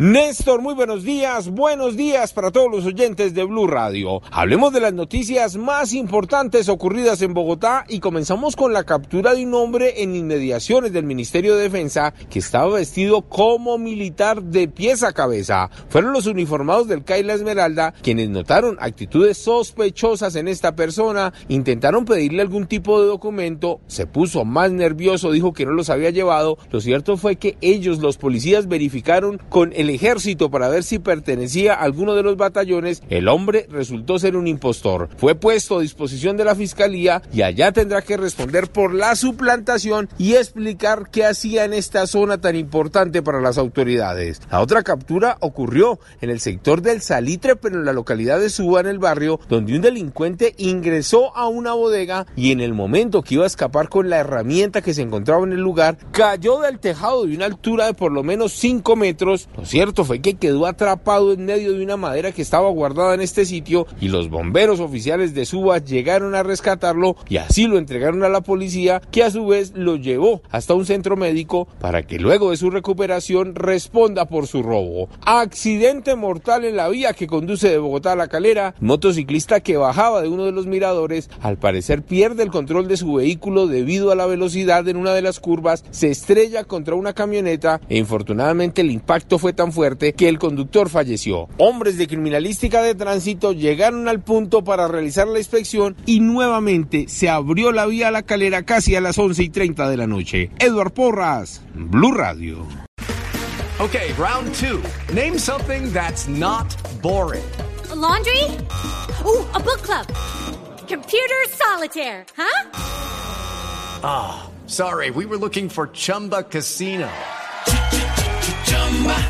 Néstor, muy buenos días, buenos días para todos los oyentes de Blue Radio. Hablemos de las noticias más importantes ocurridas en Bogotá y comenzamos con la captura de un hombre en inmediaciones del Ministerio de Defensa que estaba vestido como militar de pies a cabeza. Fueron los uniformados del Caila Esmeralda quienes notaron actitudes sospechosas en esta persona, intentaron pedirle algún tipo de documento, se puso más nervioso, dijo que no los había llevado. Lo cierto fue que ellos, los policías, verificaron con el ejército para ver si pertenecía a alguno de los batallones, el hombre resultó ser un impostor. Fue puesto a disposición de la fiscalía y allá tendrá que responder por la suplantación y explicar qué hacía en esta zona tan importante para las autoridades. La otra captura ocurrió en el sector del Salitre, pero en la localidad de Suba, en el barrio, donde un delincuente ingresó a una bodega y en el momento que iba a escapar con la herramienta que se encontraba en el lugar, cayó del tejado de una altura de por lo menos 5 metros cierto fue que quedó atrapado en medio de una madera que estaba guardada en este sitio y los bomberos oficiales de Suba llegaron a rescatarlo y así lo entregaron a la policía que a su vez lo llevó hasta un centro médico para que luego de su recuperación responda por su robo. Accidente mortal en la vía que conduce de Bogotá a La Calera. Motociclista que bajaba de uno de los miradores al parecer pierde el control de su vehículo debido a la velocidad en una de las curvas, se estrella contra una camioneta e infortunadamente el impacto fue tan fuerte que el conductor falleció. Hombres de criminalística de tránsito llegaron al punto para realizar la inspección y nuevamente se abrió la vía a la calera casi a las 11 y 30 de la noche. Edward Porras, Blue Radio. Okay, round two. Name something that's not boring. A laundry? Ooh, a book club. Computer solitaire, huh? Ah, oh, sorry, we were looking for Chumba Casino.